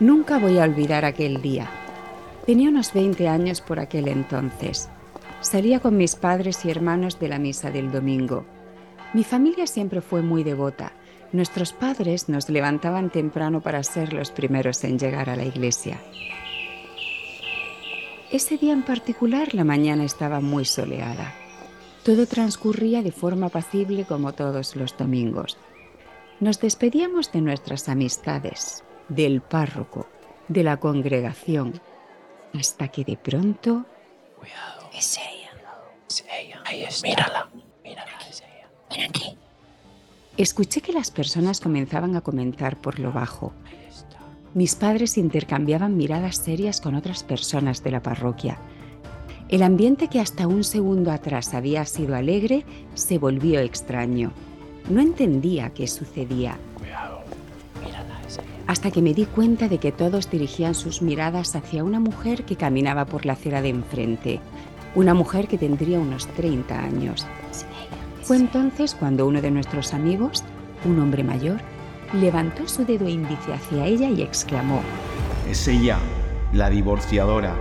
Nunca voy a olvidar aquel día. Tenía unos 20 años por aquel entonces. Salía con mis padres y hermanos de la misa del domingo. Mi familia siempre fue muy devota. Nuestros padres nos levantaban temprano para ser los primeros en llegar a la iglesia. Ese día en particular la mañana estaba muy soleada. Todo transcurría de forma apacible como todos los domingos. Nos despedíamos de nuestras amistades, del párroco, de la congregación, hasta que de pronto... Cuidado. Es ella. Es ella. Ahí está. Mírala. Mírala. Es ella. Ven aquí. Escuché que las personas comenzaban a comentar por lo bajo. Mis padres intercambiaban miradas serias con otras personas de la parroquia. El ambiente que hasta un segundo atrás había sido alegre se volvió extraño. No entendía qué sucedía. Cuidado. Hasta que me di cuenta de que todos dirigían sus miradas hacia una mujer que caminaba por la acera de enfrente, una mujer que tendría unos 30 años. Fue entonces cuando uno de nuestros amigos, un hombre mayor, levantó su dedo índice hacia ella y exclamó, Es ella, la divorciadora.